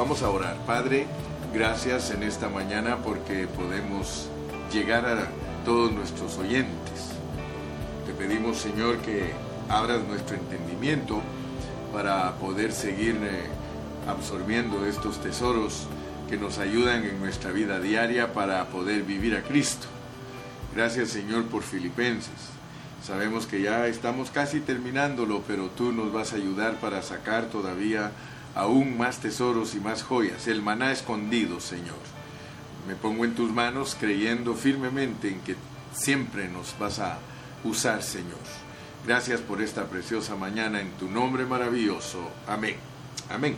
Vamos a orar. Padre, gracias en esta mañana porque podemos llegar a todos nuestros oyentes. Te pedimos, Señor, que abras nuestro entendimiento para poder seguir eh, absorbiendo estos tesoros que nos ayudan en nuestra vida diaria para poder vivir a Cristo. Gracias Señor por Filipenses. Sabemos que ya estamos casi terminándolo, pero tú nos vas a ayudar para sacar todavía aún más tesoros y más joyas, el maná escondido, Señor. Me pongo en tus manos creyendo firmemente en que siempre nos vas a usar, Señor. Gracias por esta preciosa mañana en tu nombre maravilloso. Amén. Amén.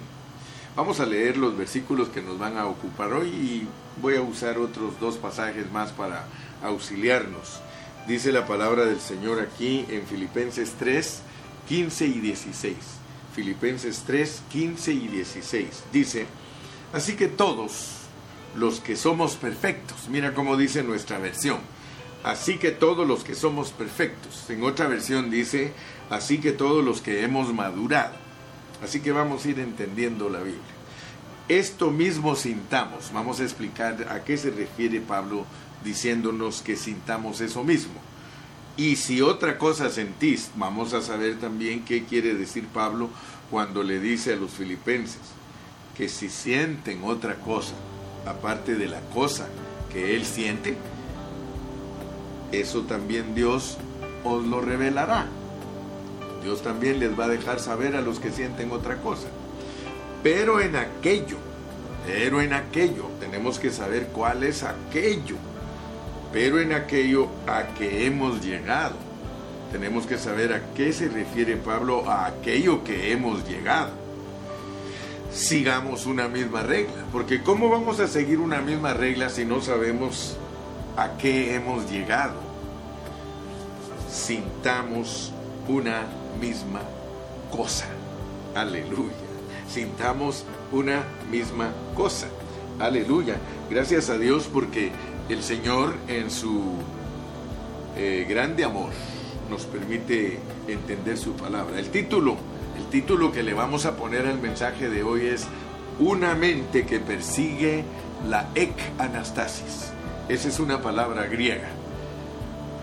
Vamos a leer los versículos que nos van a ocupar hoy y voy a usar otros dos pasajes más para auxiliarnos. Dice la palabra del Señor aquí en Filipenses 3, 15 y 16. Filipenses 3, 15 y 16. Dice, así que todos los que somos perfectos, mira cómo dice nuestra versión, así que todos los que somos perfectos. En otra versión dice, así que todos los que hemos madurado Así que vamos a ir entendiendo la Biblia. Esto mismo sintamos. Vamos a explicar a qué se refiere Pablo diciéndonos que sintamos eso mismo. Y si otra cosa sentís, vamos a saber también qué quiere decir Pablo cuando le dice a los filipenses que si sienten otra cosa, aparte de la cosa que él siente, eso también Dios os lo revelará. Dios también les va a dejar saber a los que sienten otra cosa. Pero en aquello, pero en aquello, tenemos que saber cuál es aquello. Pero en aquello a que hemos llegado. Tenemos que saber a qué se refiere Pablo a aquello que hemos llegado. Sigamos una misma regla, porque ¿cómo vamos a seguir una misma regla si no sabemos a qué hemos llegado? Sintamos una misma cosa. Aleluya. Sintamos una misma cosa. Aleluya. Gracias a Dios porque el Señor en su eh, grande amor nos permite entender su palabra. El título, el título que le vamos a poner al mensaje de hoy es Una mente que persigue la ek anastasis. Esa es una palabra griega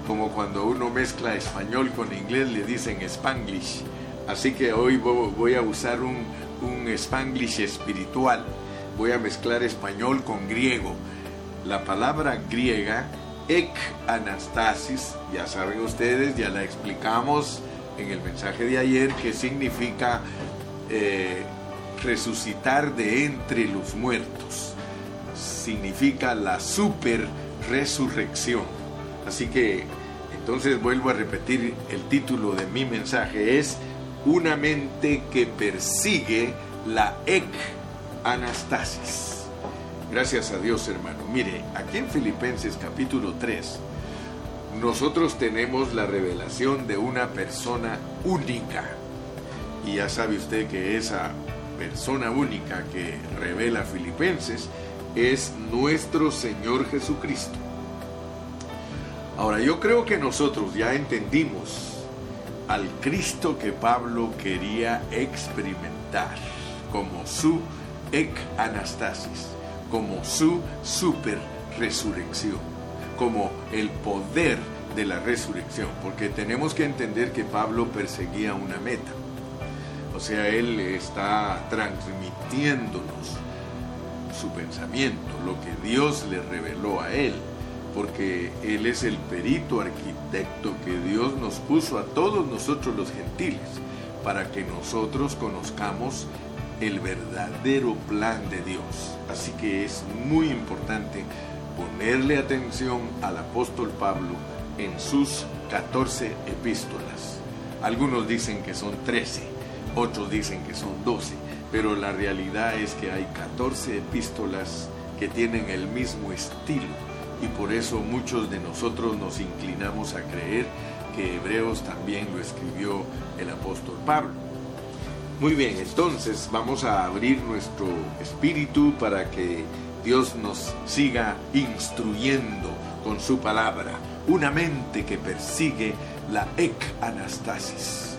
como cuando uno mezcla español con inglés le dicen spanglish. Así que hoy voy a usar un, un spanglish espiritual. Voy a mezclar español con griego. La palabra griega, ek anastasis, ya saben ustedes, ya la explicamos en el mensaje de ayer, que significa eh, resucitar de entre los muertos. Significa la super resurrección. Así que entonces vuelvo a repetir, el título de mi mensaje es Una mente que persigue la ek anastasis. Gracias a Dios hermano. Mire, aquí en Filipenses capítulo 3, nosotros tenemos la revelación de una persona única. Y ya sabe usted que esa persona única que revela Filipenses es nuestro Señor Jesucristo. Ahora, yo creo que nosotros ya entendimos al Cristo que Pablo quería experimentar como su ek anastasis, como su super resurrección, como el poder de la resurrección, porque tenemos que entender que Pablo perseguía una meta. O sea, él está transmitiéndonos su pensamiento, lo que Dios le reveló a él porque Él es el perito arquitecto que Dios nos puso a todos nosotros los gentiles, para que nosotros conozcamos el verdadero plan de Dios. Así que es muy importante ponerle atención al apóstol Pablo en sus 14 epístolas. Algunos dicen que son 13, otros dicen que son 12, pero la realidad es que hay 14 epístolas que tienen el mismo estilo y por eso muchos de nosotros nos inclinamos a creer que Hebreos también lo escribió el apóstol Pablo. Muy bien, entonces vamos a abrir nuestro espíritu para que Dios nos siga instruyendo con su palabra. Una mente que persigue la ek anastasis.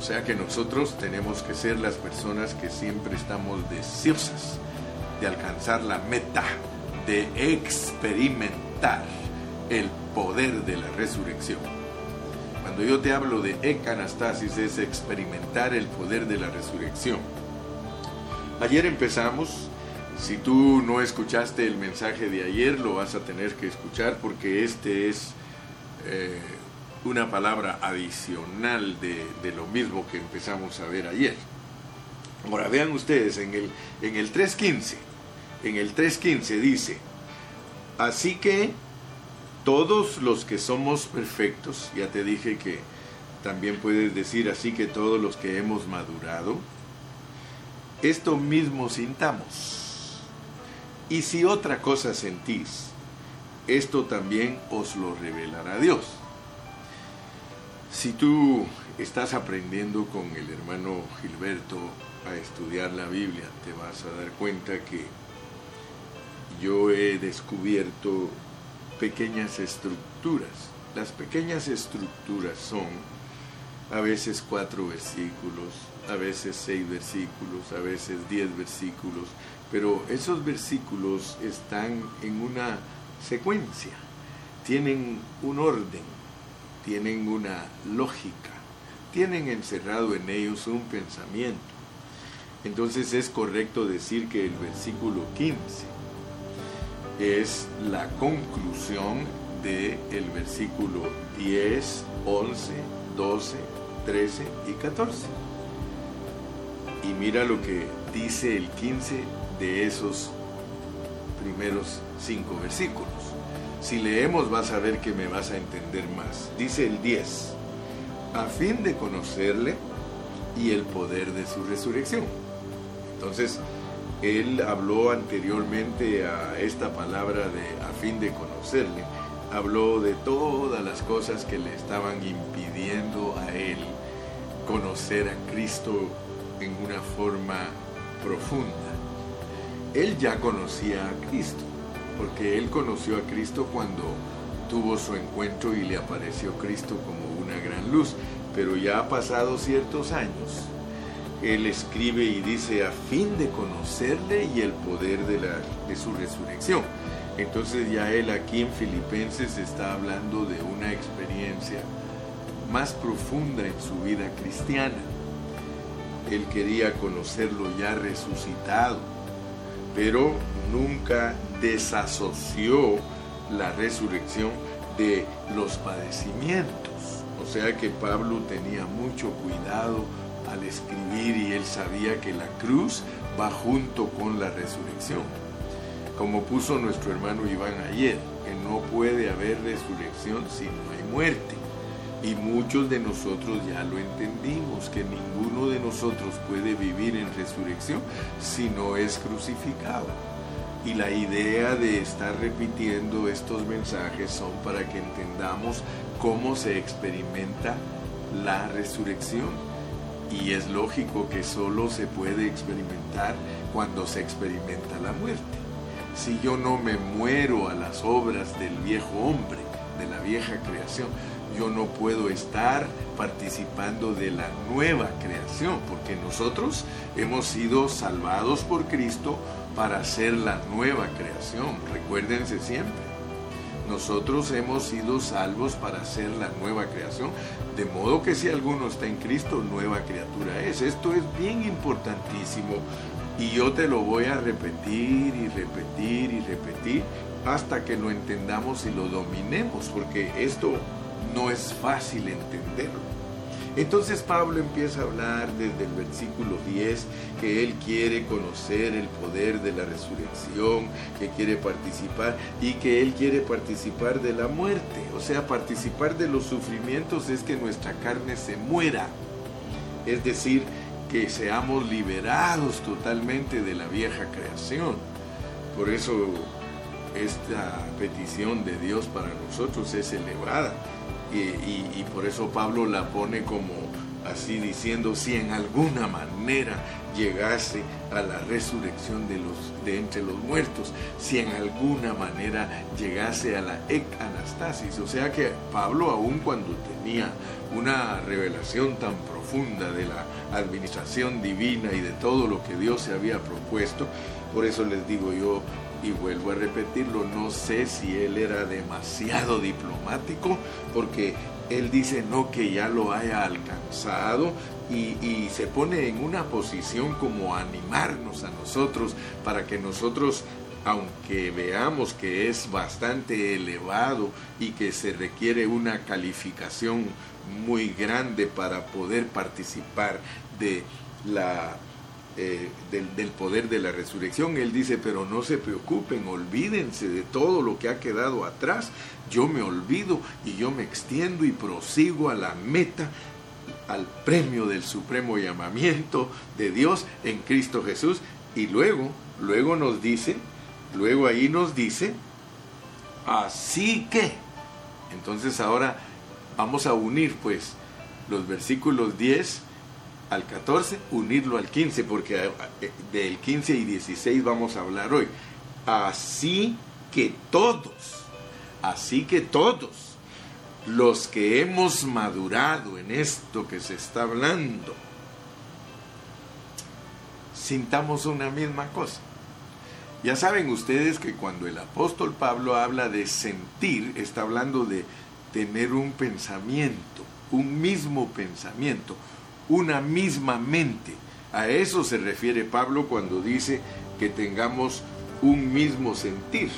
sea que nosotros tenemos que ser las personas que siempre estamos deseosas de alcanzar la meta, de experimentar el poder de la resurrección. Cuando yo te hablo de ecanastasis es experimentar el poder de la resurrección. Ayer empezamos, si tú no escuchaste el mensaje de ayer, lo vas a tener que escuchar porque este es eh, una palabra adicional de, lo mismo que empezamos a ver ayer. Ahora vean ustedes, en el, en el 3.15, en el 3.15 dice, así que todos los que somos perfectos, ya te dije que también puedes decir así que todos los que hemos madurado, esto mismo sintamos. Y si otra cosa sentís, esto también os lo revelará Dios. Si tú estás aprendiendo con el hermano Gilberto a estudiar la Biblia, te vas a dar cuenta que yo he descubierto pequeñas estructuras. Las pequeñas estructuras son a veces cuatro versículos, a veces seis versículos, a veces diez versículos, pero esos versículos están en una secuencia, tienen un orden, tienen una lógica, tienen encerrado en ellos un pensamiento. Entonces es correcto decir que el versículo 15 es la conclusión del el versículo 10, 11, 12, 13 y 14. Y mira lo que dice el 15 de esos primeros cinco versículos. Si leemos vas a ver que me vas a entender más. Dice el 10, a fin de conocerle y el poder de su resurrección. Entonces, él habló anteriormente a esta palabra de a fin de conocerle, habló de todas las cosas que le estaban impidiendo a él conocer a Cristo en una forma profunda. Él ya conocía a Cristo, porque él conoció a Cristo cuando tuvo su encuentro y le apareció Cristo como una gran luz, pero ya ha pasado ciertos años. Él escribe y dice a fin de conocerle y el poder de, la, de su resurrección. Entonces ya él aquí en Filipenses está hablando de una experiencia más profunda en su vida cristiana. Él quería conocerlo ya resucitado, pero nunca desasoció la resurrección de los padecimientos. O sea que Pablo tenía mucho cuidado al escribir y él sabía que la cruz va junto con la resurrección. Como puso nuestro hermano Iván ayer, que no puede haber resurrección si no hay muerte. Y muchos de nosotros ya lo entendimos, que ninguno de nosotros puede vivir en resurrección si no es crucificado. Y la idea de estar repitiendo estos mensajes son para que entendamos cómo se experimenta la resurrección. Y es lógico que solo se puede experimentar cuando se experimenta la muerte. Si yo no me muero a las obras del viejo hombre, de la vieja creación, yo no puedo estar participando de la nueva creación, porque nosotros hemos sido salvados por Cristo para ser la nueva creación. Recuérdense siempre. Nosotros hemos sido salvos para ser la nueva creación, de modo que si alguno está en Cristo, nueva criatura es. Esto es bien importantísimo y yo te lo voy a repetir y repetir y repetir hasta que lo entendamos y lo dominemos, porque esto no es fácil entenderlo. Entonces Pablo empieza a hablar desde el versículo 10 que él quiere conocer el poder de la resurrección, que quiere participar y que él quiere participar de la muerte. O sea, participar de los sufrimientos es que nuestra carne se muera. Es decir, que seamos liberados totalmente de la vieja creación. Por eso esta petición de Dios para nosotros es elevada y, por eso Pablo la pone como así diciendo, si en alguna manera llegase a la resurrección de, los, de entre los muertos, si en alguna manera llegase a la ecanastasis. O sea que Pablo, aun cuando tenía una revelación tan profunda, profunda de la administración divina y de todo lo que Dios se había propuesto. Por eso les digo yo, y vuelvo a repetirlo, no sé si él era demasiado diplomático, porque él dice no que ya lo haya alcanzado y, y, se pone en una posición como animarnos a nosotros para que nosotros aunque veamos que es bastante elevado y que se requiere una calificación muy grande para poder participar de la, eh, del, del, poder de la resurrección. Él dice, pero no se preocupen, olvídense de todo lo que ha quedado atrás. Yo me olvido y yo me extiendo y prosigo a la meta, al premio del supremo llamamiento de Dios en Cristo Jesús. Y luego, luego nos dice, Luego ahí nos dice, así que. Entonces ahora vamos a unir pues los versículos 10 al 14, unirlo al 15, porque eh, del 15 y 16 vamos a hablar hoy. Así que todos, así que todos, los que hemos madurado en esto que se está hablando, sintamos una misma cosa. Ya saben ustedes que cuando el apóstol Pablo habla de sentir, está hablando de tener un pensamiento, un mismo pensamiento, una misma mente. A eso se refiere Pablo cuando dice que tengamos un mismo sentir.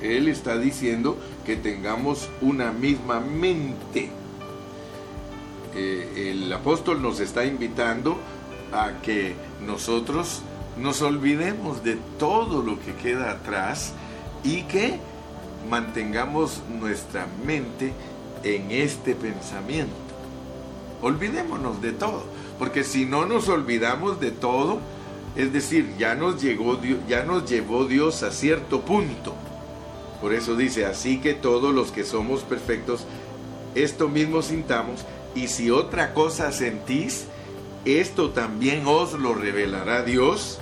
Él está diciendo que tengamos una misma mente. Eh, el apóstol nos está invitando a que nosotros nos olvidemos de todo lo que queda atrás y que mantengamos nuestra mente en este pensamiento. Olvidémonos de todo, porque si no nos olvidamos de todo, es decir, ya nos, llegó, ya nos llevó Dios a cierto punto. Por eso dice, así que todos los que somos perfectos, esto mismo sintamos, y si otra cosa sentís, esto también os lo revelará Dios,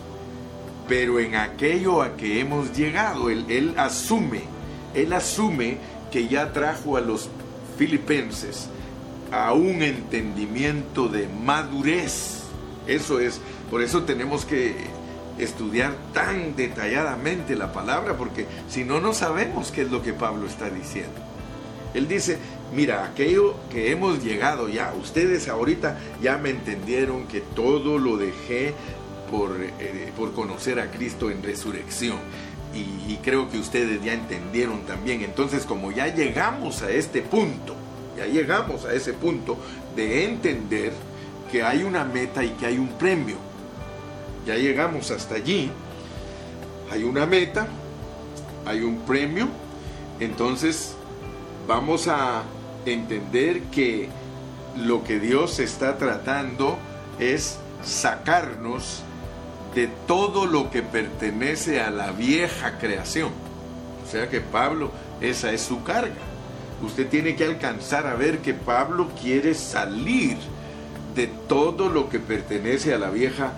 pero en aquello a que hemos llegado, él, él asume, él asume que ya trajo a los filipenses a un entendimiento de madurez. Eso es, por eso tenemos que estudiar tan detalladamente la palabra, porque si no, no sabemos qué es lo que Pablo está diciendo. Él dice, mira, aquello que hemos llegado ya, ustedes ahorita ya me entendieron que todo lo dejé por, eh, por conocer a Cristo en resurrección. Y, y creo que ustedes ya entendieron también. Entonces, como ya llegamos a este punto, ya llegamos a ese punto de entender que hay una meta y que hay un premio. Ya llegamos hasta allí. Hay una meta, hay un premio. Entonces, vamos a entender que lo que Dios está tratando es sacarnos de todo lo que pertenece a la vieja creación. O sea que Pablo, esa es su carga. Usted tiene que alcanzar a ver que Pablo quiere salir de todo lo que pertenece a la vieja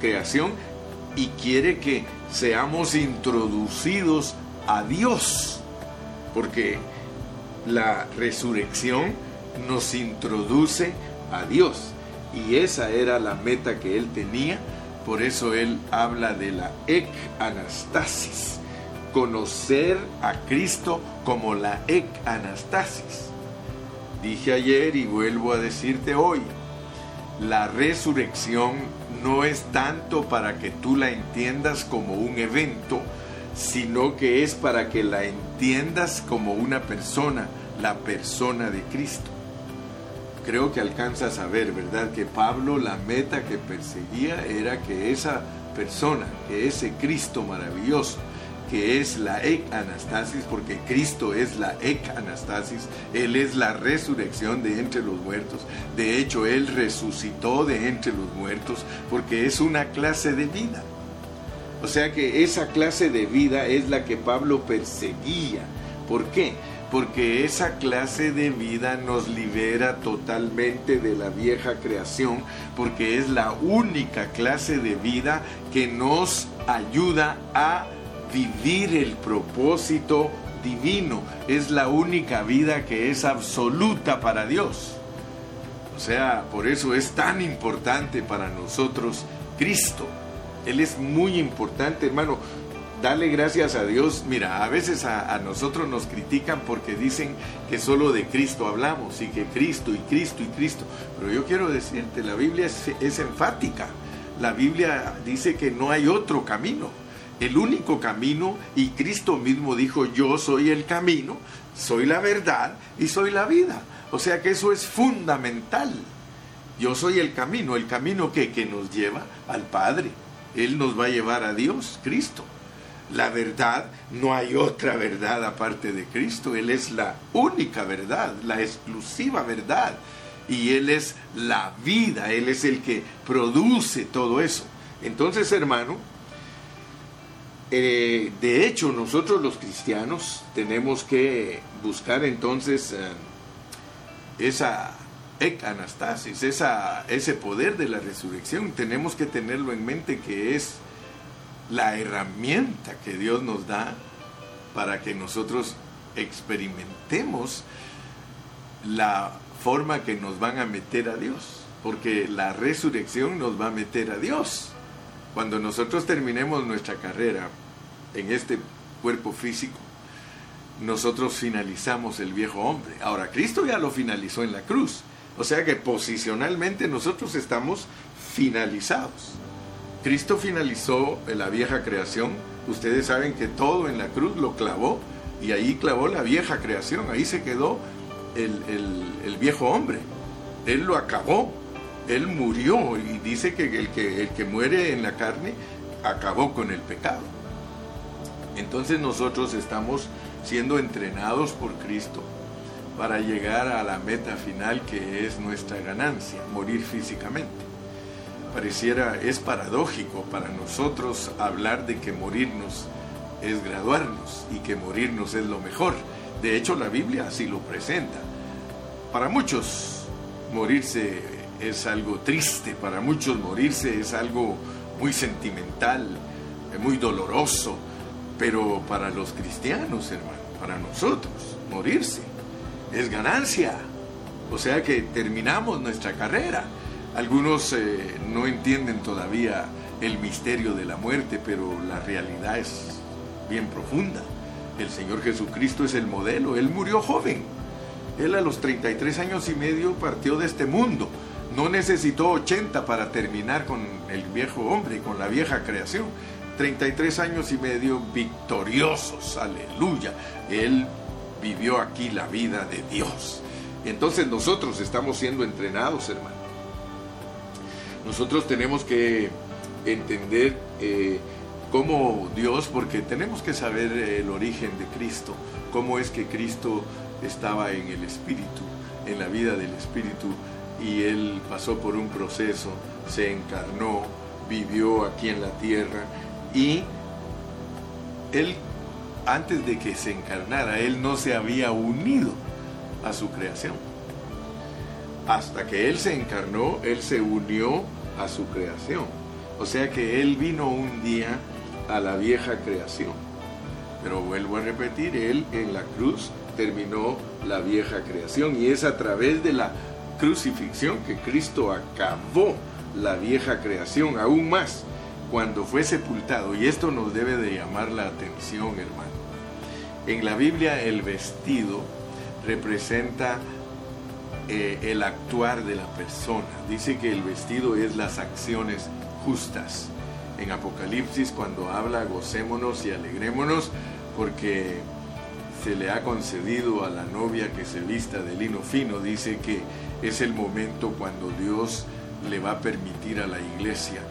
creación y quiere que seamos introducidos a Dios. Porque la resurrección nos introduce a Dios. Y esa era la meta que él tenía. Por eso él habla de la ek anastasis. Conocer a Cristo como la ek anastasis. Dije ayer y vuelvo a decirte hoy. La resurrección no es tanto para que tú la entiendas como un evento, sino que es para que la entiendas como una persona, la persona de Cristo. Creo que alcanzas a ver, ¿verdad? Que Pablo la meta que perseguía era que esa persona, que ese Cristo maravilloso, que es la ek anastasis, porque Cristo es la ek anastasis, Él es la resurrección de entre los muertos. De hecho, Él resucitó de entre los muertos porque es una clase de vida. O sea que esa clase de vida es la que Pablo perseguía. ¿Por qué? Porque esa clase de vida nos libera totalmente de la vieja creación, porque es la única clase de vida que nos ayuda a vivir el propósito divino. Es la única vida que es absoluta para Dios. O sea, por eso es tan importante para nosotros Cristo. Él es muy importante, hermano. Dale gracias a Dios. Mira, a veces a, nosotros nos critican porque dicen que solo de Cristo hablamos y que Cristo y Cristo y Cristo. Pero yo quiero decirte, la Biblia es enfática. La Biblia dice que no hay otro camino. El único camino, y Cristo mismo dijo, yo soy el camino, soy la verdad y soy la vida. O sea que eso es fundamental. Yo soy el camino, el camino que, que nos lleva al Padre. Él nos va a llevar a Dios, Cristo. La verdad, no hay otra verdad aparte de Cristo. Él es la única verdad, la exclusiva verdad. Y Él es la vida, Él es el que produce todo eso. Entonces, hermano, eh, de hecho, nosotros los cristianos tenemos que buscar entonces eh, esa anastasis, esa, ese poder de la resurrección. Tenemos que tenerlo en mente que es la herramienta que Dios nos da para que nosotros experimentemos la forma que nos van a meter a Dios, porque la resurrección nos va a meter a Dios. Cuando nosotros terminemos nuestra carrera en este cuerpo físico, nosotros finalizamos el viejo hombre. Ahora, Cristo ya lo finalizó en la cruz. O sea que posicionalmente nosotros estamos finalizados. Cristo finalizó la vieja creación. Ustedes saben que todo en la cruz lo clavó y ahí clavó la vieja creación. Ahí se quedó el, viejo hombre. Él lo acabó. Él murió y dice que el, que el que muere en la carne acabó con el pecado. Entonces nosotros estamos siendo entrenados por Cristo para llegar a la meta final que es nuestra ganancia, morir físicamente pareciera, es paradójico para nosotros hablar de que morirnos es graduarnos y que morirnos es lo mejor. De hecho, la Biblia así lo presenta. Para muchos morirse es algo triste, para muchos morirse es algo muy sentimental, muy doloroso, pero para los cristianos, hermano, para nosotros, morirse es ganancia. O sea que terminamos nuestra carrera algunos eh, no entienden todavía el misterio de la muerte, pero la realidad es bien profunda. El Señor Jesucristo es el modelo. Él murió joven. Él a los 33 años y medio partió de este mundo. No necesitó 80 para terminar con el viejo hombre, con la vieja creación. 33 años y medio victoriosos, aleluya. Él vivió aquí la vida de Dios. Entonces nosotros estamos siendo entrenados, hermano nosotros tenemos que entender eh, cómo Dios, porque tenemos que saber el origen de Cristo, cómo es que Cristo estaba en el Espíritu, en la vida del Espíritu, y Él pasó por un proceso, se encarnó, vivió aquí en la tierra, y Él, antes de que se encarnara, Él no se había unido a su creación hasta que Él se encarnó, Él se unió a su creación. O sea que Él vino un día a la vieja creación. Pero vuelvo a repetir, Él en la cruz terminó la vieja creación y es a través de la crucifixión que Cristo acabó la vieja creación aún más cuando fue sepultado. Y esto nos debe de llamar la atención, hermano. En la Biblia el vestido representa eh, el actuar de la persona. Dice que el vestido es las acciones justas. En Apocalipsis cuando habla gocémonos y alegrémonos porque se le ha concedido a la novia que se vista de lino fino, dice que es el momento cuando Dios le va a permitir a la iglesia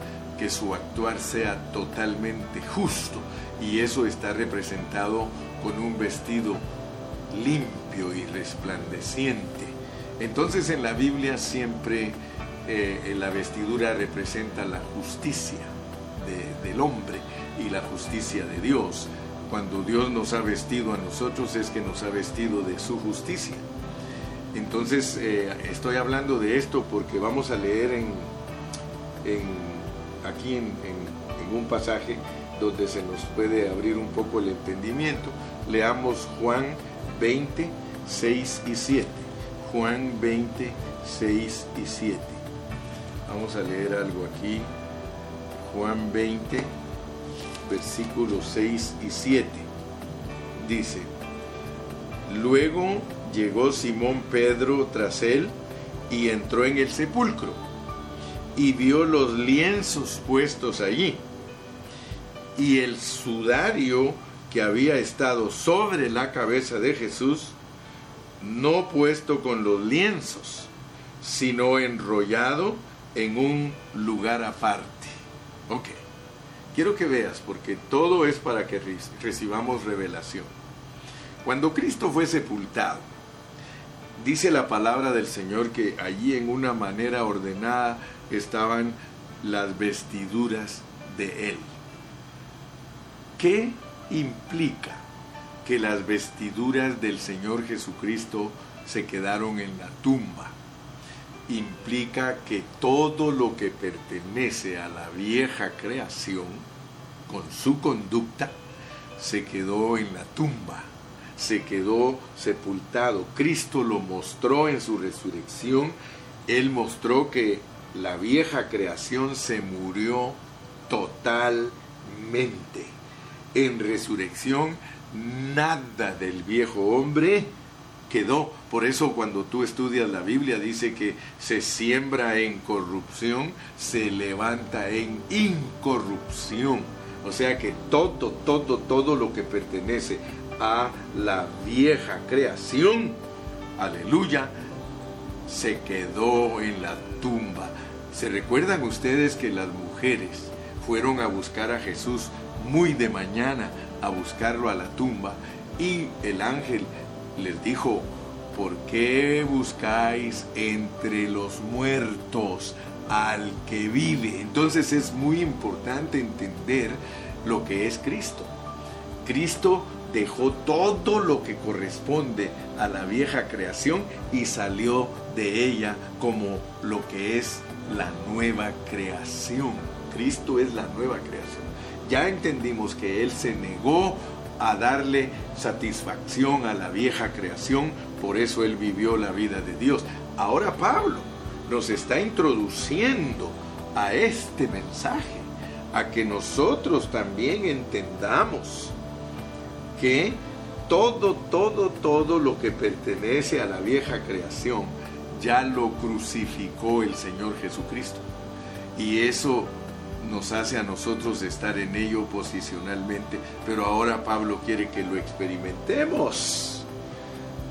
que su actuar sea totalmente justo y eso está representado con un vestido limpio y resplandeciente entonces en la Biblia siempre eh, la vestidura representa la justicia del hombre y la justicia de Dios. Cuando Dios nos ha vestido a nosotros es que nos ha vestido de su justicia. Entonces eh, estoy hablando de esto porque vamos a leer en, aquí en, en un pasaje donde se nos puede abrir un poco el entendimiento. Leamos Juan 20, 6 y 7. Juan 20, 6 y 7. Vamos a leer algo aquí. Juan 20, versículos 6 y 7. Dice, luego llegó Simón Pedro tras él y entró en el sepulcro y vio los lienzos puestos allí y el sudario que había estado sobre la cabeza de Jesús, no puesto con los lienzos, sino enrollado en un lugar aparte. Ok, quiero que veas, porque todo es para que recibamos revelación. Cuando Cristo fue sepultado, dice la palabra del Señor que allí en una manera ordenada estaban las vestiduras de Él. ¿Qué implica que las vestiduras del Señor Jesucristo se quedaron en la tumba? Implica que todo lo que pertenece a la vieja creación, con su conducta, se quedó en la tumba, se quedó sepultado. Cristo lo mostró en su resurrección. Él mostró que la vieja creación se murió totalmente en resurrección nada del viejo hombre quedó. Por eso cuando tú estudias la Biblia dice que se siembra en corrupción, se levanta en incorrupción. O sea que todo, todo, todo lo que pertenece a la vieja creación, aleluya, se quedó en la tumba. ¿Se recuerdan ustedes que las mujeres fueron a buscar a Jesús muy de mañana a buscarlo a la tumba y el ángel les dijo, ¿por qué buscáis entre los muertos al que vive? Entonces es muy importante entender lo que es Cristo. Cristo dejó todo lo que corresponde a la vieja creación y salió de ella como lo que es la nueva creación. Cristo es la nueva creación ya entendimos que Él se negó a darle satisfacción a la vieja creación, por eso Él vivió la vida de Dios. Ahora Pablo nos está introduciendo a este mensaje, a que nosotros también entendamos que todo, todo, todo lo que pertenece a la vieja creación ya lo crucificó el Señor Jesucristo. Y eso nos hace a nosotros estar en ello posicionalmente, pero ahora Pablo quiere que lo experimentemos.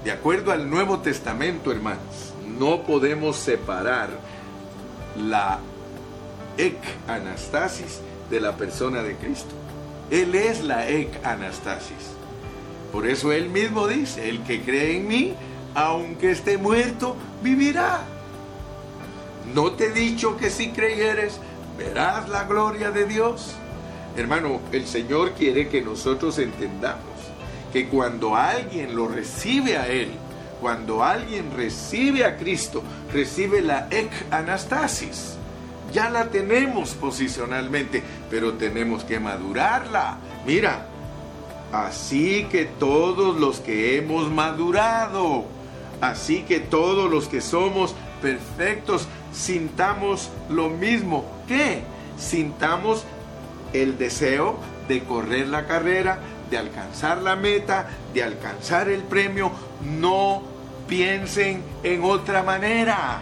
De acuerdo al Nuevo Testamento, hermanos, no podemos separar la ec anastasis de la persona de Cristo. Él es la ec anastasis. Por eso él mismo dice, el que cree en mí, aunque esté muerto, vivirá. ¿No te he dicho que si creyeres, verás la gloria de Dios. Hermano, el Señor quiere que nosotros entendamos que cuando alguien lo recibe a Él, cuando alguien recibe a Cristo, recibe la ec anastasis. Ya la tenemos posicionalmente, pero tenemos que madurarla. Mira, así que todos los que hemos madurado, así que todos los que somos perfectos, sintamos lo mismo. ¿Qué? Sintamos el deseo de correr la carrera, de alcanzar la meta, de alcanzar el premio. No piensen en otra manera.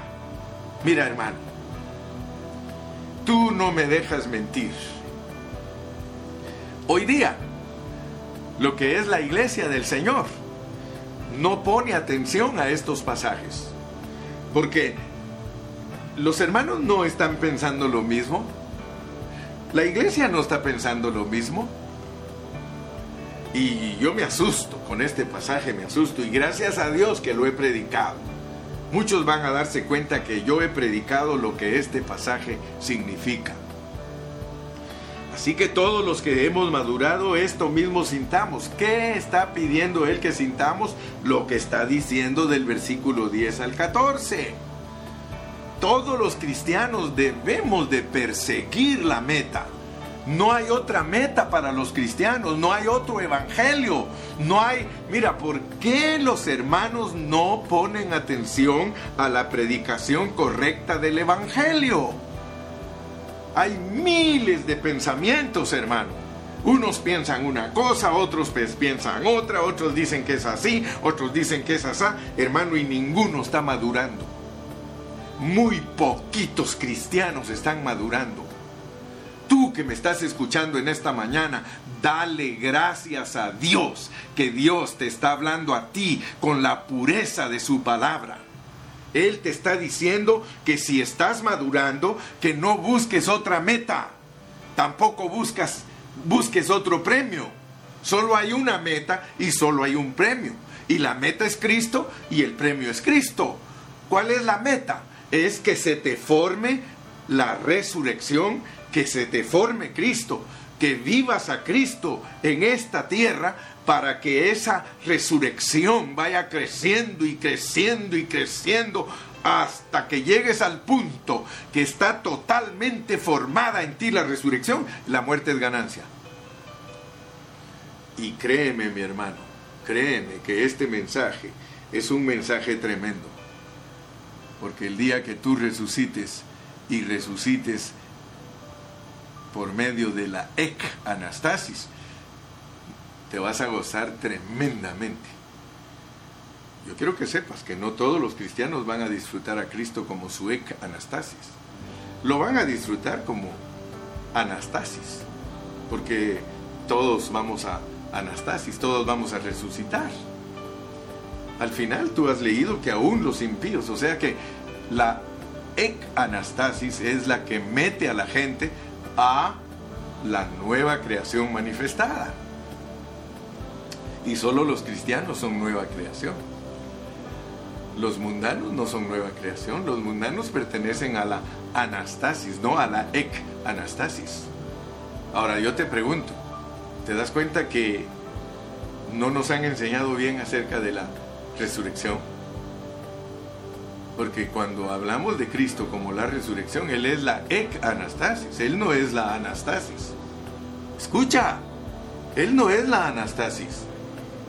Mira, hermano, tú no me dejas mentir. Hoy día, lo que es la iglesia del Señor no pone atención a estos pasajes. Porque los hermanos no están pensando lo mismo. La iglesia no está pensando lo mismo. Y yo me asusto con este pasaje, me asusto. Y gracias a Dios que lo he predicado. Muchos van a darse cuenta que yo he predicado lo que este pasaje significa. Así que todos los que hemos madurado esto mismo sintamos. ¿Qué está pidiendo Él que sintamos? Lo que está diciendo del versículo 10 al 14 todos los cristianos debemos de perseguir la meta. No hay otra meta para los cristianos, no hay otro evangelio, no hay... Mira, ¿por qué los hermanos no ponen atención a la predicación correcta del evangelio? Hay miles de pensamientos, hermano. Unos piensan una cosa, otros piensan otra, otros dicen que es así, otros dicen que es así, hermano, y ninguno está madurando. Muy poquitos cristianos están madurando. Tú que me estás escuchando en esta mañana, dale gracias a Dios que Dios te está hablando a ti con la pureza de su palabra. Él te está diciendo que si estás madurando, que no busques otra meta. Tampoco buscas, busques otro premio. Solo hay una meta y solo hay un premio. Y la meta es Cristo y el premio es Cristo. ¿Cuál es la meta? es que se te forme la resurrección, que se te forme Cristo, que vivas a Cristo en esta tierra para que esa resurrección vaya creciendo y creciendo y creciendo hasta que llegues al punto que está totalmente formada en ti la resurrección, la muerte es ganancia. Y créeme mi hermano, créeme que este mensaje es un mensaje tremendo. Porque el día que tú resucites y resucites por medio de la ek anastasis, te vas a gozar tremendamente. Yo quiero que sepas que no todos los cristianos van a disfrutar a Cristo como su ek anastasis. Lo van a disfrutar como anastasis, porque todos vamos a anastasis, todos vamos a resucitar al final tú has leído que aún los impíos, o sea que la ek anastasis es la que mete a la gente a la nueva creación manifestada. Y solo los cristianos son nueva creación. Los mundanos no son nueva creación, los mundanos pertenecen a la anastasis, no a la ek anastasis. Ahora yo te pregunto, ¿te das cuenta que no nos han enseñado bien acerca de la resurrección. Porque cuando hablamos de Cristo como la resurrección, Él es la ek anastasis, Él no es la anastasis. Escucha, Él no es la anastasis,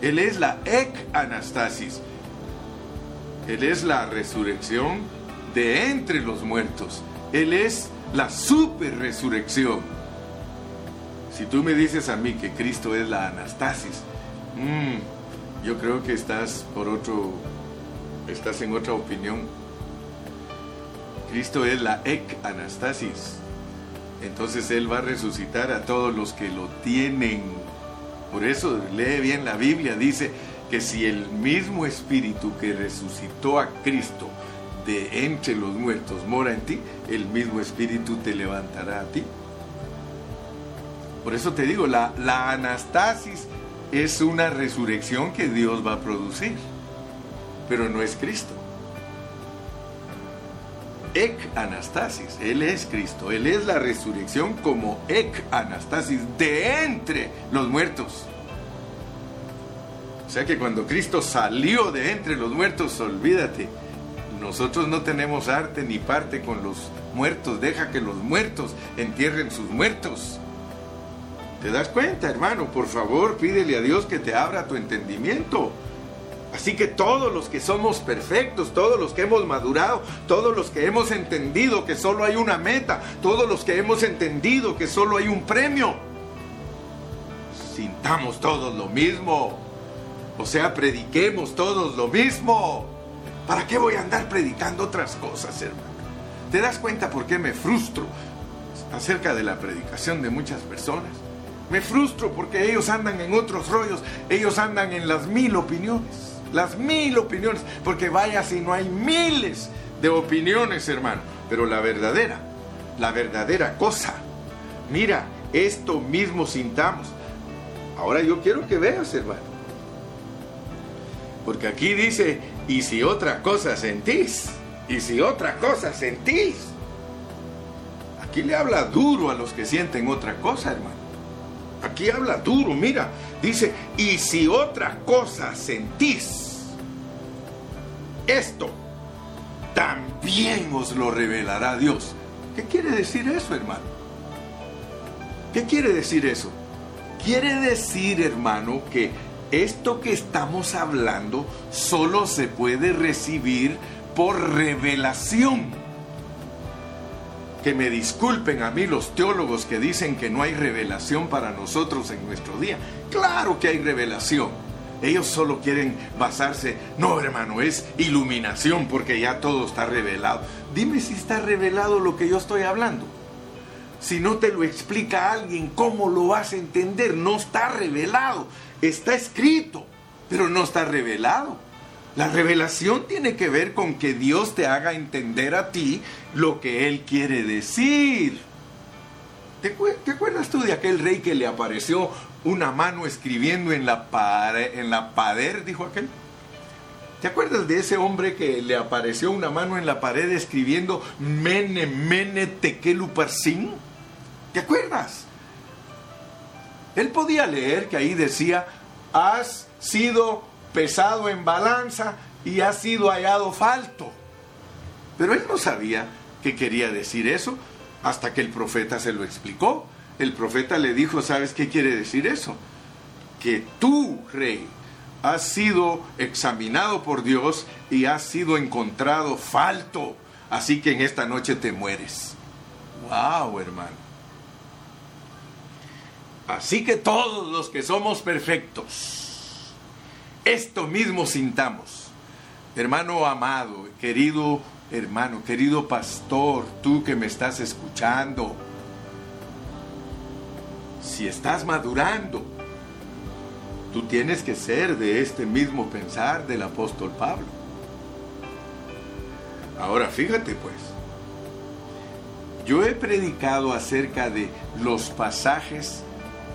Él es la ek anastasis. Él es la resurrección de entre los muertos. Él es la super resurrección. Si tú me dices a mí que Cristo es la anastasis, mmm, yo creo que estás por otro, estás en otra opinión. Cristo es la ek anastasis. Entonces Él va a resucitar a todos los que lo tienen. Por eso lee bien la Biblia, dice que si el mismo espíritu que resucitó a Cristo de entre los muertos mora en ti, el mismo espíritu te levantará a ti. Por eso te digo, la, la anastasis es una resurrección que Dios va a producir, pero no es Cristo. Ek Anastasis, Él es Cristo, Él es la resurrección como Ek Anastasis de entre los muertos. O sea que cuando Cristo salió de entre los muertos, olvídate, nosotros no tenemos arte ni parte con los muertos, deja que los muertos entierren sus muertos. ¿Te das cuenta, hermano? Por favor, pídele a Dios que te abra tu entendimiento. Así que todos los que somos perfectos, todos los que hemos madurado, todos los que hemos entendido que solo hay una meta, todos los que hemos entendido que solo hay un premio, sintamos todos lo mismo. O sea, prediquemos todos lo mismo. ¿Para qué voy a andar predicando otras cosas, hermano? ¿Te das cuenta por qué me frustro acerca de la predicación de muchas personas? Me frustro porque ellos andan en otros rollos, ellos andan en las mil opiniones, las mil opiniones, porque vaya si no hay miles de opiniones, hermano, pero la verdadera, la verdadera cosa, mira, esto mismo sintamos. Ahora yo quiero que veas, hermano, porque aquí dice, y si otra cosa sentís, y si otra cosa sentís, aquí le habla duro a los que sienten otra cosa, hermano. Aquí habla duro, mira, dice, y si otra cosa sentís, esto también os lo revelará Dios. ¿Qué quiere decir eso, hermano? ¿Qué quiere decir eso? Quiere decir, hermano, que esto que estamos hablando solo se puede recibir por revelación. Que me disculpen a mí los teólogos que dicen que no hay revelación para nosotros en nuestro día. Claro que hay revelación. Ellos solo quieren basarse, no hermano, es iluminación porque ya todo está revelado. Dime si está revelado lo que yo estoy hablando. Si no te lo explica alguien, ¿cómo lo vas a entender? No está revelado. Está escrito, pero no está revelado. La revelación tiene que ver con que Dios te haga entender a ti lo que Él quiere decir. ¿Te, acuerdas tú de aquel rey que le apareció una mano escribiendo en la, pared, en la pared, dijo aquel? ¿Te acuerdas de ese hombre que le apareció una mano en la pared escribiendo Mene, Mene, Tekeluparsin? ¿Te acuerdas? Él podía leer que ahí decía, has sido pesado en balanza y has sido hallado falto. Pero él no sabía qué quería decir eso hasta que el profeta se lo explicó. El profeta le dijo, ¿sabes qué quiere decir eso? Que tú, rey, has sido examinado por Dios y has sido encontrado falto. Así que en esta noche te mueres. ¡Wow, hermano! Así que todos los que somos perfectos, esto mismo sintamos. Hermano amado, querido hermano, querido pastor, tú que me estás escuchando, si estás madurando, tú tienes que ser de este mismo pensar del apóstol Pablo. Ahora fíjate pues, yo he predicado acerca de los pasajes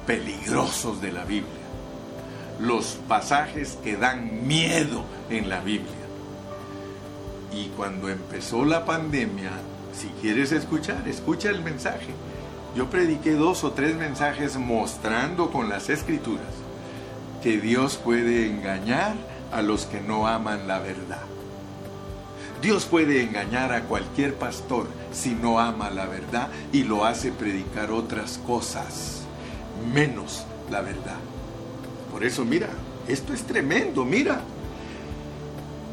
peligrosos de la Biblia, los pasajes que dan miedo en la Biblia. Y cuando empezó la pandemia, si quieres escuchar, escucha el mensaje. Yo prediqué dos o tres mensajes mostrando con las escrituras que Dios puede engañar a los que no aman la verdad. Dios puede engañar a cualquier pastor si no ama la verdad y lo hace predicar otras cosas menos la verdad. Por eso, mira, esto es tremendo, mira.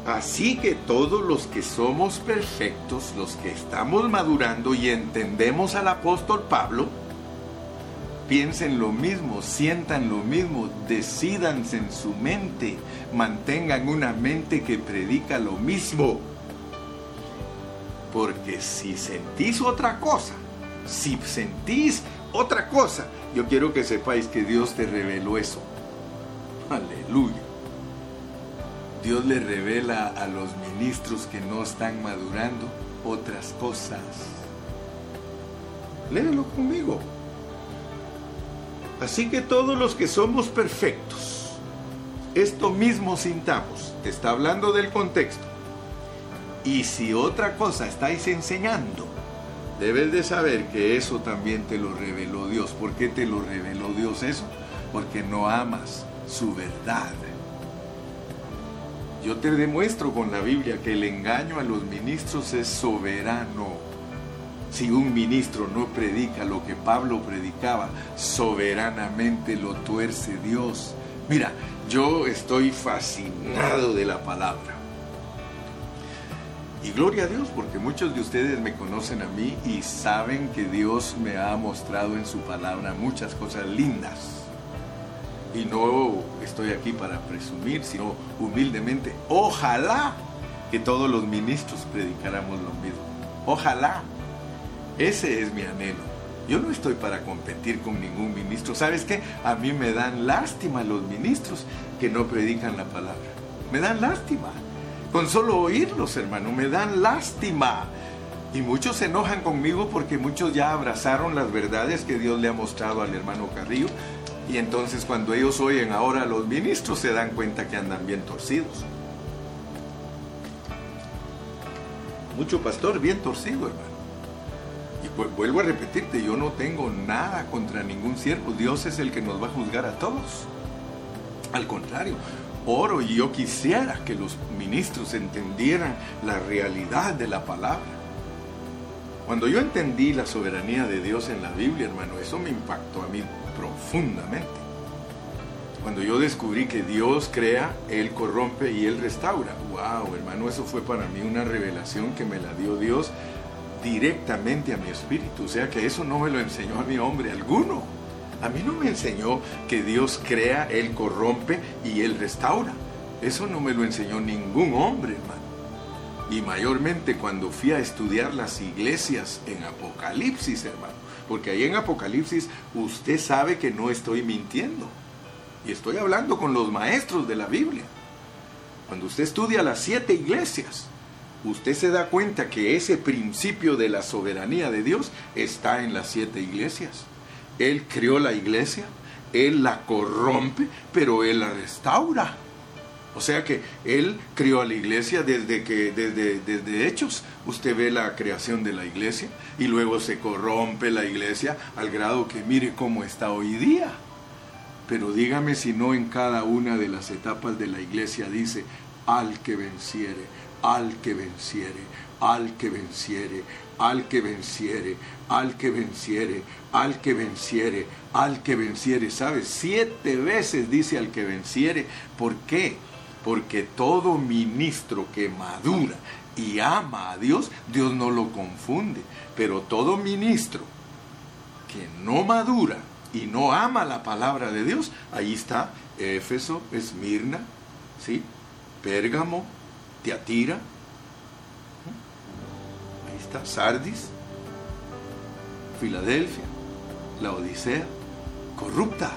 Así que todos los que somos perfectos, los que estamos madurando y entendemos al apóstol Pablo, piensen lo mismo, sientan lo mismo, decidanse en su mente, mantengan una mente que predica lo mismo. Porque si sentís otra cosa, si sentís otra cosa, yo quiero que sepáis que Dios te reveló eso. Aleluya. Dios le revela a los ministros que no están madurando otras cosas. Léelo conmigo. Así que todos los que somos perfectos, esto mismo sintamos, está hablando del contexto. Y si otra cosa estáis enseñando, Debes de saber que eso también te lo reveló Dios. ¿Por qué te lo reveló Dios eso? Porque no amas su verdad. Yo te demuestro con la Biblia que el engaño a los ministros es soberano. Si un ministro no predica lo que Pablo predicaba, soberanamente lo tuerce Dios. Mira, yo estoy fascinado de la palabra. Y gloria a Dios, porque muchos de ustedes me conocen a mí y saben que Dios me ha mostrado en su palabra muchas cosas lindas. Y no estoy aquí para presumir, sino humildemente, ojalá que todos los ministros predicáramos lo mismo. Ojalá. Ese es mi anhelo. Yo no estoy para competir con ningún ministro. ¿Sabes qué? A mí me dan lástima los ministros que no predican la palabra. Me dan lástima. Con solo oírlos, hermano, me dan lástima. Y muchos se enojan conmigo porque muchos ya abrazaron las verdades que Dios le ha mostrado al hermano Carrillo. Y entonces cuando ellos oyen ahora a los ministros se dan cuenta que andan bien torcidos. Mucho pastor bien torcido, hermano. Y vuelvo a repetirte, yo no tengo nada contra ningún siervo. Dios es el que nos va a juzgar a todos. Al contrario, oro y yo quisiera que los ministros entendieran la realidad de la palabra. Cuando yo entendí la soberanía de Dios en la Biblia, hermano, eso me impactó a mí profundamente. Cuando yo descubrí que Dios crea, Él corrompe y Él restaura. ¡Wow, hermano! Eso fue para mí una revelación que me la dio Dios directamente a mi espíritu. O sea que eso no me lo enseñó a mi hombre alguno. A mí no me enseñó que Dios crea, Él corrompe y Él restaura. Eso no me lo enseñó ningún hombre, hermano. Y mayormente cuando fui a estudiar las iglesias en Apocalipsis, hermano. Porque ahí en Apocalipsis usted sabe que no estoy mintiendo. Y estoy hablando con los maestros de la Biblia. Cuando usted estudia las siete iglesias, usted se da cuenta que ese principio de la soberanía de Dios está en las siete iglesias. Él creó la iglesia, Él la corrompe, pero Él la restaura. O sea que Él crió a la iglesia desde que, desde, desde Hechos, usted ve la creación de la iglesia y luego se corrompe la iglesia al grado que mire cómo está hoy día. Pero dígame si no en cada una de las etapas de la iglesia dice, al que venciere, al que venciere, al que venciere, al que venciere, al que venciere, al que venciere, al que venciere. ¿Sabes? Siete veces dice al que venciere. ¿Por qué? Porque todo ministro que madura y ama a Dios, Dios no lo confunde. Pero todo ministro que no madura y no ama la palabra de Dios, ahí está Éfeso, Esmirna, ¿sí? Pérgamo, Teatira, ahí está Sardis, Filadelfia, la Odisea, corrupta,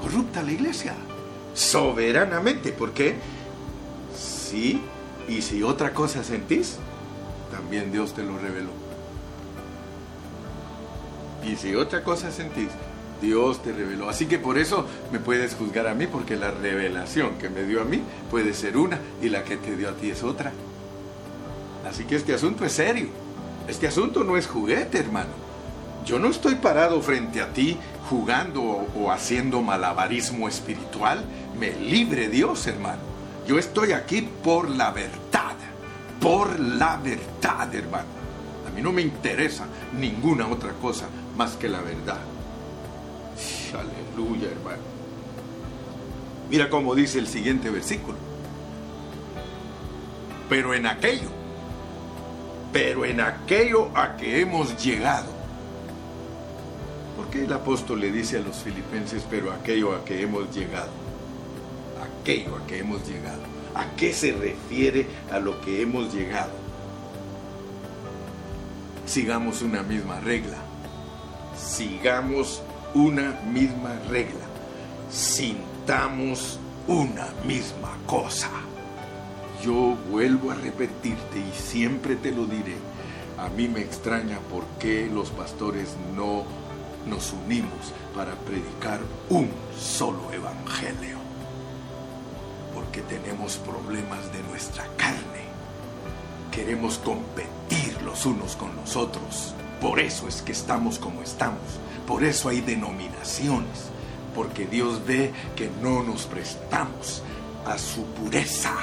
corrupta la iglesia, soberanamente, porque sí, y si otra cosa sentís, también Dios te lo reveló. Y si otra cosa sentís, Dios te reveló. Así que por eso me puedes juzgar a mí, porque la revelación que me dio a mí puede ser una y la que te dio a ti es otra. Así que este asunto es serio. Este asunto no es juguete, hermano. Yo no estoy parado frente a ti jugando o haciendo malabarismo espiritual. Me libre Dios, hermano. Yo estoy aquí por la verdad. Por la verdad, hermano. A mí no me interesa ninguna otra cosa más que la verdad. Aleluya, hermano. Mira cómo dice el siguiente versículo. Pero en aquello, pero en aquello a que hemos llegado. ¿Por qué el apóstol le dice a los filipenses, pero aquello a que hemos llegado? Aquello a que hemos llegado. ¿A qué se refiere a lo que hemos llegado? Sigamos una misma regla. Sigamos una misma regla. Sintamos una misma cosa. Yo vuelvo a repetirte y siempre te lo diré. A mí me extraña por qué los pastores no nos unimos para predicar un solo evangelio. Porque tenemos problemas de nuestra carne. Queremos competir los unos con los otros. Por eso es que estamos como estamos. Por eso hay denominaciones, porque Dios ve que no nos prestamos a su pureza.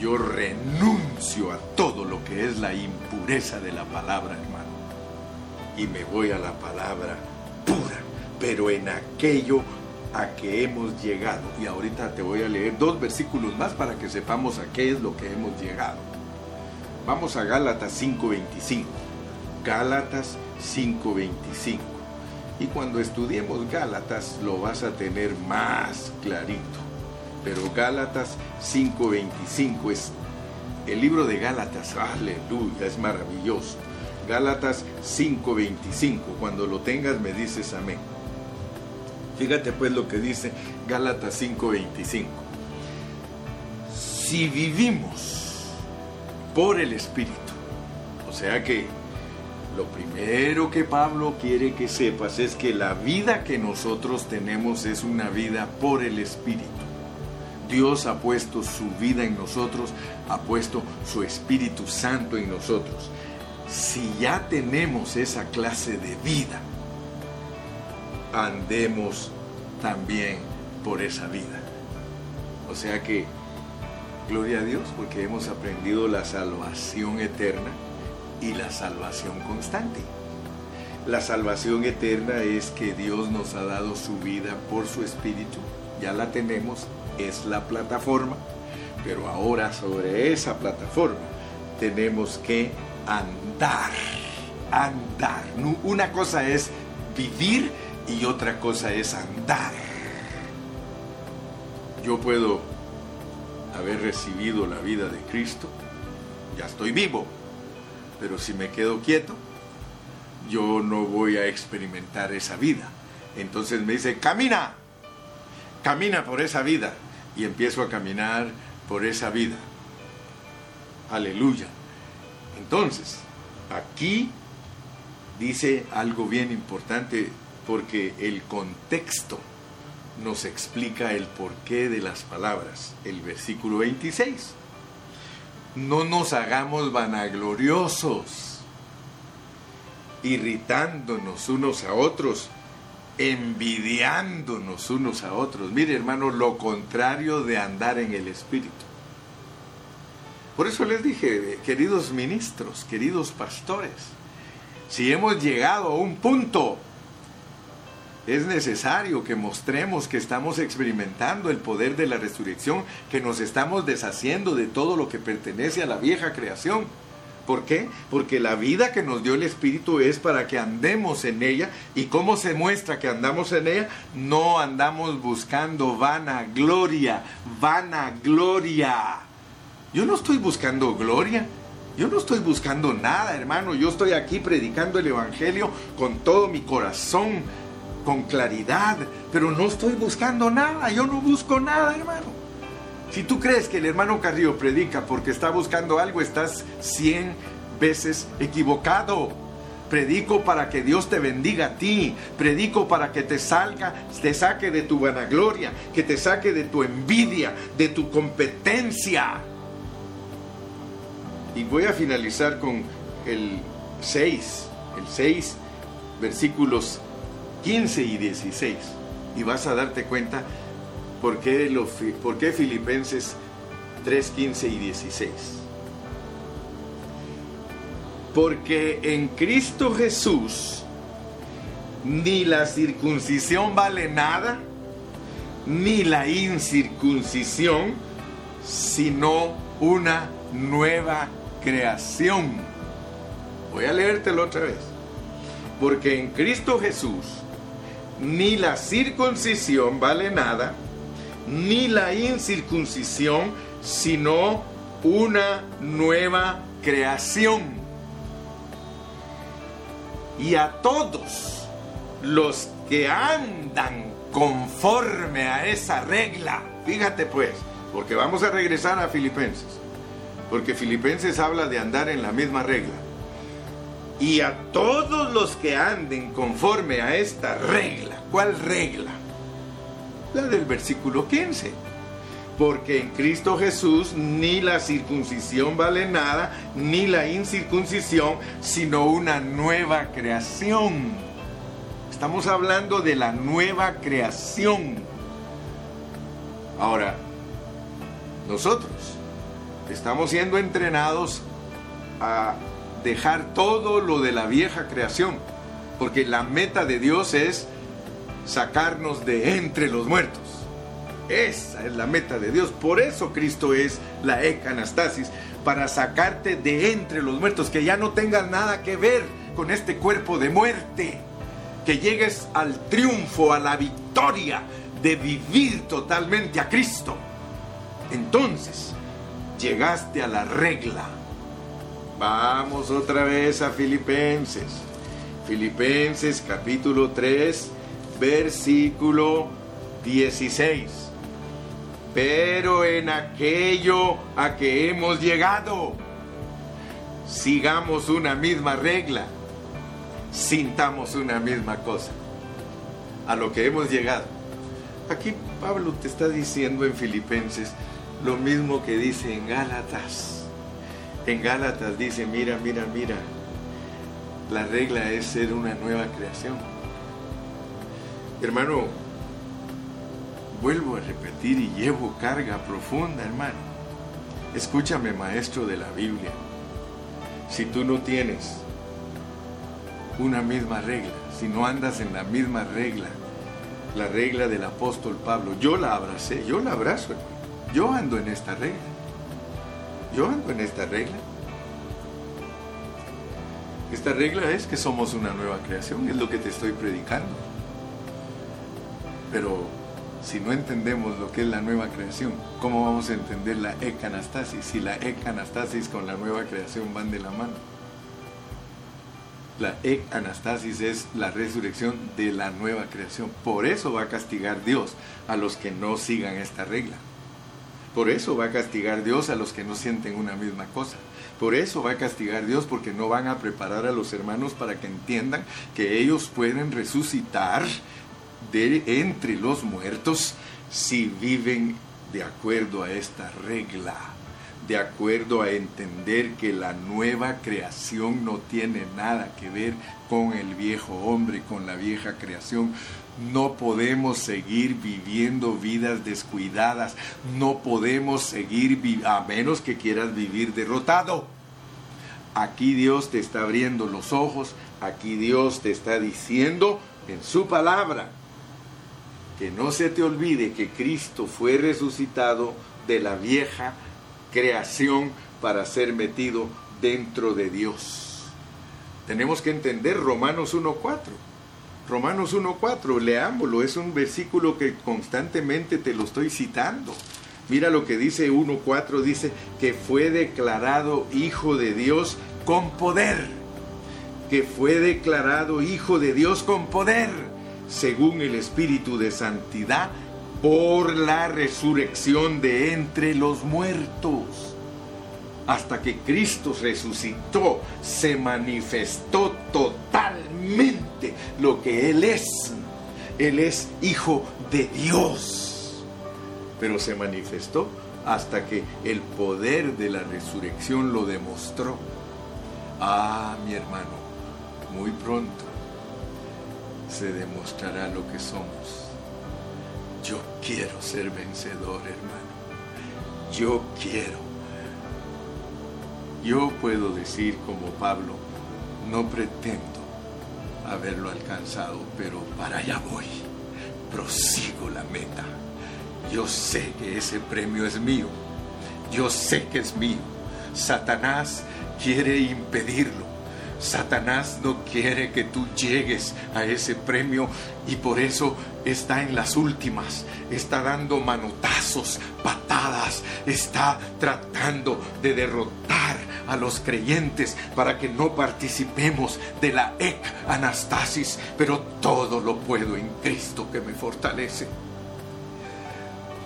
Yo renuncio a todo lo que es la impureza de la palabra, hermano, y me voy a la palabra pura, pero en aquello a que hemos llegado. Y ahorita te voy a leer dos versículos más para que sepamos a qué es lo que hemos llegado. Vamos a Gálatas 5:25. Gálatas 5.25. Y cuando estudiemos Gálatas lo vas a tener más clarito. Pero Gálatas 5.25 es el libro de Gálatas, aleluya, es maravilloso. Gálatas 5.25, cuando lo tengas me dices amén. Fíjate pues lo que dice Gálatas 5.25. Si vivimos por el Espíritu, o sea que lo primero que Pablo quiere que sepas es que la vida que nosotros tenemos es una vida por el Espíritu. Dios ha puesto su vida en nosotros, ha puesto su Espíritu Santo en nosotros. Si ya tenemos esa clase de vida, andemos también por esa vida. O sea que, gloria a Dios, porque hemos aprendido la salvación eterna y la salvación constante. La salvación eterna es que Dios nos ha dado su vida por su Espíritu, ya la tenemos, es la plataforma, pero ahora sobre esa plataforma tenemos que andar, andar. Una cosa es vivir y otra cosa es andar. Yo puedo haber recibido la vida de Cristo, ya estoy vivo, pero si me quedo quieto, yo no voy a experimentar esa vida. Entonces me dice, camina, camina por esa vida. Y empiezo a caminar por esa vida. Aleluya. Entonces, aquí dice algo bien importante porque el contexto nos explica el porqué de las palabras. El versículo 26. No nos hagamos vanagloriosos, irritándonos unos a otros, envidiándonos unos a otros. Mire hermano, lo contrario de andar en el Espíritu. Por eso les dije, queridos ministros, queridos pastores, si hemos llegado a un punto es necesario que mostremos que estamos experimentando el poder de la resurrección, que nos estamos deshaciendo de todo lo que pertenece a la vieja creación. ¿Por qué? Porque la vida que nos dio el Espíritu es para que andemos en ella. ¿Y cómo se muestra que andamos en ella? No andamos buscando vana gloria, vana gloria. Yo no estoy buscando gloria. Yo no estoy buscando nada, hermano. Yo estoy aquí predicando el Evangelio con todo mi corazón con claridad, pero no estoy buscando nada, yo no busco nada, hermano. Si tú crees que el hermano Carrillo predica porque está buscando algo, estás cien veces equivocado. Predico para que Dios te bendiga a ti. Predico para que te salga, te saque de tu vanagloria, que te saque de tu envidia, de tu competencia. Y voy a finalizar con el 6, el 6, versículos 15 y 16. Y vas a darte cuenta por qué, por qué Filipenses 3, 15 y 16. Porque en Cristo Jesús ni la circuncisión vale nada, ni la incircuncisión, sino una nueva creación. Voy a leértelo otra vez. Porque en Cristo Jesús ni la circuncisión vale nada, ni la incircuncisión, sino una nueva creación. Y a todos los que andan conforme a esa regla, fíjate pues, porque vamos a regresar a Filipenses, porque Filipenses habla de andar en la misma regla y a todos los que anden conforme a esta regla. ¿Cuál regla? La del versículo 15. Porque en Cristo Jesús ni la circuncisión vale nada, ni la incircuncisión, sino una nueva creación. Estamos hablando de la nueva creación. Ahora, nosotros estamos siendo entrenados a dejar todo lo de la vieja creación, porque la meta de Dios es sacarnos de entre los muertos. Esa es la meta de Dios. Por eso Cristo es la ecanastasis, para sacarte de entre los muertos, que ya no tengas nada que ver con este cuerpo de muerte, que llegues al triunfo, a la victoria de vivir totalmente a Cristo. Entonces, llegaste a la regla Vamos otra vez a Filipenses. Filipenses capítulo 3, versículo 16. Pero en aquello a que hemos llegado, sigamos una misma regla, sintamos una misma cosa. A lo que hemos llegado. Aquí Pablo te está diciendo en Filipenses lo mismo que dice en Gálatas en Gálatas dice, mira, mira, mira, la regla es ser una nueva creación. Hermano, vuelvo a repetir y llevo carga profunda, hermano. Escúchame, maestro de la Biblia. si tú no tienes una misma regla, si no andas en la misma regla, la regla del apóstol Pablo, yo la abracé, yo la abrazo, yo ando en esta regla, yo ando en esta regla. Esta regla es que somos una nueva creación, es lo que te estoy predicando. Pero si no entendemos lo que es la nueva creación, ¿cómo vamos a entender la ecanastasis si la ecanastasis con la nueva creación van de la mano? La ecanastasis es la resurrección de la nueva creación. Por eso va a castigar Dios a los que no sigan esta regla. Por eso va a castigar Dios a los que no sienten una misma cosa. Por eso va a castigar Dios porque no van a preparar a los hermanos para que entiendan que ellos pueden resucitar de entre los muertos si viven de acuerdo a esta regla, de acuerdo a entender que la nueva creación no tiene nada que ver con el viejo hombre, con la vieja creación. No podemos seguir viviendo vidas descuidadas. No podemos seguir, a menos que quieras vivir derrotado. Aquí Dios te está abriendo los ojos. Aquí Dios te está diciendo en su palabra que no se te olvide que Cristo fue resucitado de la vieja creación para ser metido dentro de Dios. Tenemos que entender Romanos 1.4 Romanos 1.4, leámoslo, es un versículo que constantemente te lo estoy citando. Mira lo que dice 1.4, dice que fue declarado hijo de Dios con poder. Que fue declarado hijo de Dios con poder, según el Espíritu de Santidad, por la resurrección de entre los muertos hasta que Cristo resucitó, se manifestó totalmente lo que Él es. Él es hijo de Dios. Pero se manifestó hasta que el poder de la resurrección lo demostró. Ah, mi hermano, muy pronto se demostrará lo que somos. Yo quiero ser vencedor, hermano. Yo quiero yo puedo decir como Pablo, no pretendo haberlo alcanzado, pero para allá voy, prosigo la meta. Yo sé que ese premio es mío, yo sé que es mío. Satanás quiere impedirlo. Satanás no quiere que tú llegues a ese premio y por eso está en las últimas, está dando manotazos, patadas, está tratando de derrotar a los creyentes para que no participemos de la ec anastasis, pero todo lo puedo en Cristo que me fortalece.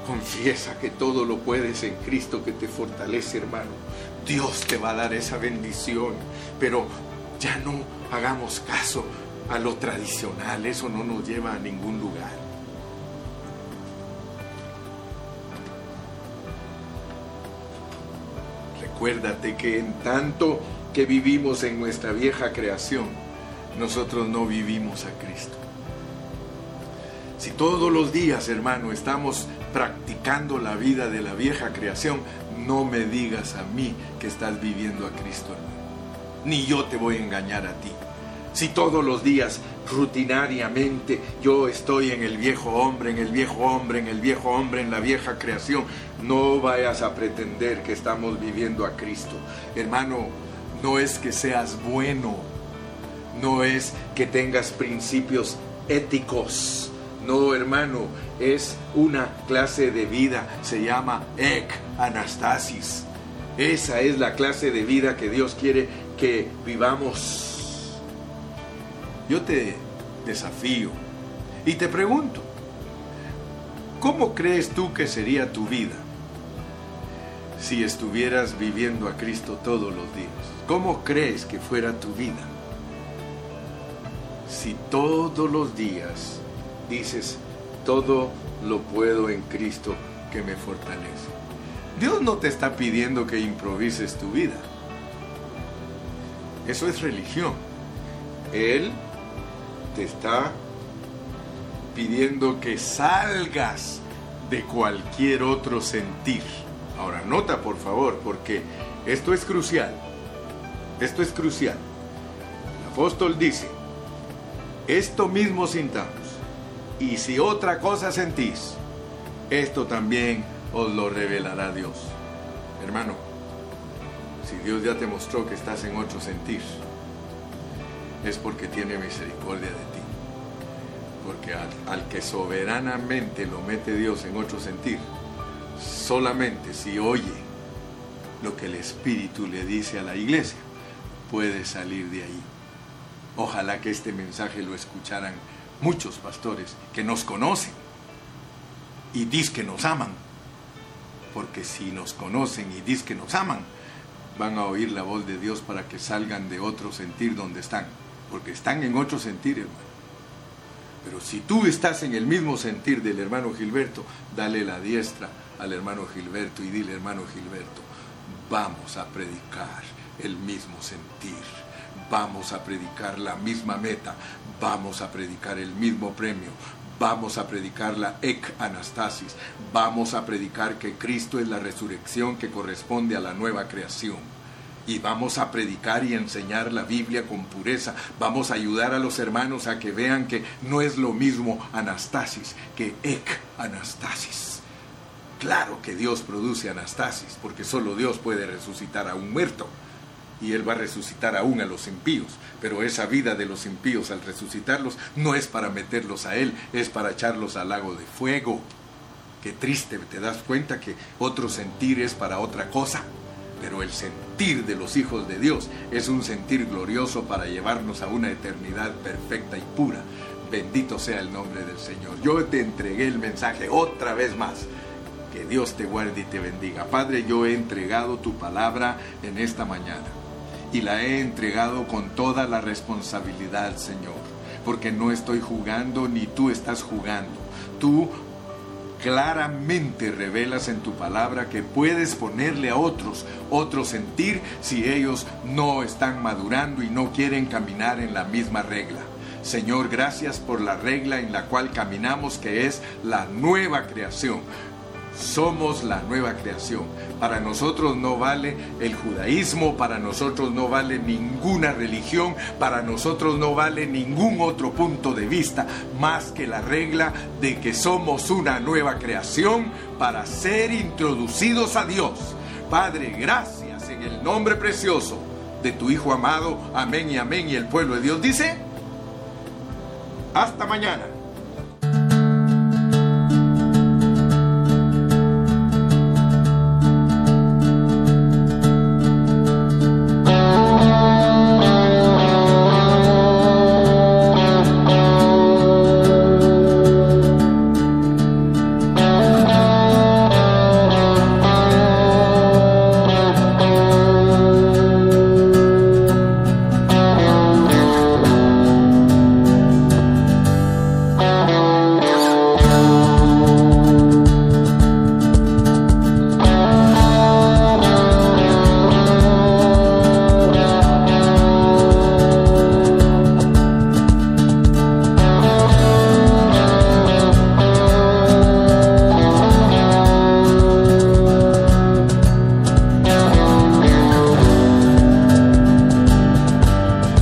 Confiesa que todo lo puedes en Cristo que te fortalece, hermano. Dios te va a dar esa bendición, pero ya no hagamos caso a lo tradicional, eso no nos lleva a ningún lugar. Acuérdate que en tanto que vivimos en nuestra vieja creación, nosotros no vivimos a Cristo. Si todos los días, hermano, estamos practicando la vida de la vieja creación, no me digas a mí que estás viviendo a Cristo, hermano. Ni yo te voy a engañar a ti. Si todos los días, rutinariamente, yo estoy en el viejo hombre, en el viejo hombre, en el viejo hombre, en la vieja creación, no vayas a pretender que estamos viviendo a Cristo. Hermano, no es que seas bueno, no es que tengas principios éticos. No, hermano, es una clase de vida, se llama ek anastasis. Esa es la clase de vida que Dios quiere vivamos. Yo te desafío y te pregunto, ¿cómo crees tú que sería tu vida si estuvieras viviendo a Cristo todos los días? ¿Cómo crees que fuera tu vida? Si todos los días dices, todo lo puedo en Cristo que me fortalece. Dios no te está pidiendo que improvises tu vida. Eso es religión. Él te está pidiendo que salgas de cualquier otro sentir. Ahora, nota por favor, porque esto es crucial. Esto es crucial. El apóstol dice, esto mismo sintamos, y si otra cosa sentís, esto también os lo revelará Dios. Hermano, si Dios ya te mostró que estás en otro sentir, es porque tiene misericordia de ti. Porque al, que soberanamente lo mete Dios en otro sentir, solamente si oye lo que el Espíritu le dice a la iglesia, puede salir de ahí. Ojalá que este mensaje lo escucharan muchos pastores que nos conocen y dis que nos aman. Porque si nos conocen y dis que nos aman, van a oír la voz de Dios para que salgan de otro sentir donde están. Porque están en otro sentir, hermano. Pero si tú estás en el mismo sentir del hermano Gilberto, dale la diestra al hermano Gilberto y dile, hermano Gilberto, vamos a predicar el mismo sentir, vamos a predicar la misma meta, vamos a predicar el mismo premio, vamos a predicar la ec anastasis, vamos a predicar que Cristo es la resurrección que corresponde a la nueva creación. Y vamos a predicar y enseñar la Biblia con pureza. Vamos a ayudar a los hermanos a que vean que no es lo mismo anastasis que ec anastasis. Claro que Dios produce anastasis, porque solo Dios puede resucitar a un muerto y Él va a resucitar aún a los impíos. Pero esa vida de los impíos al resucitarlos no es para meterlos a Él, es para echarlos al lago de fuego. Qué triste, te das cuenta que otro sentir es para otra cosa. Pero el sentir de los hijos de Dios es un sentir glorioso para llevarnos a una eternidad perfecta y pura. Bendito sea el nombre del Señor. Yo te entregué el mensaje otra vez más. Que Dios te guarde y te bendiga. Padre, yo he entregado tu palabra en esta mañana y la he entregado con toda la responsabilidad, Señor, porque no estoy jugando ni tú estás jugando. Tú claramente revelas en tu palabra que puedes ponerle a otros otro sentir si ellos no están madurando y no quieren caminar en la misma regla. Señor, gracias por la regla en la cual caminamos, que es la nueva creación. Somos la nueva creación. Para nosotros no vale el judaísmo, para nosotros no vale ninguna religión, para nosotros no vale ningún otro punto de vista más que la regla de que somos una nueva creación para ser introducidos a Dios. Padre, gracias en el nombre precioso de tu Hijo amado. Amén y amén. Y el pueblo de Dios dice, hasta mañana.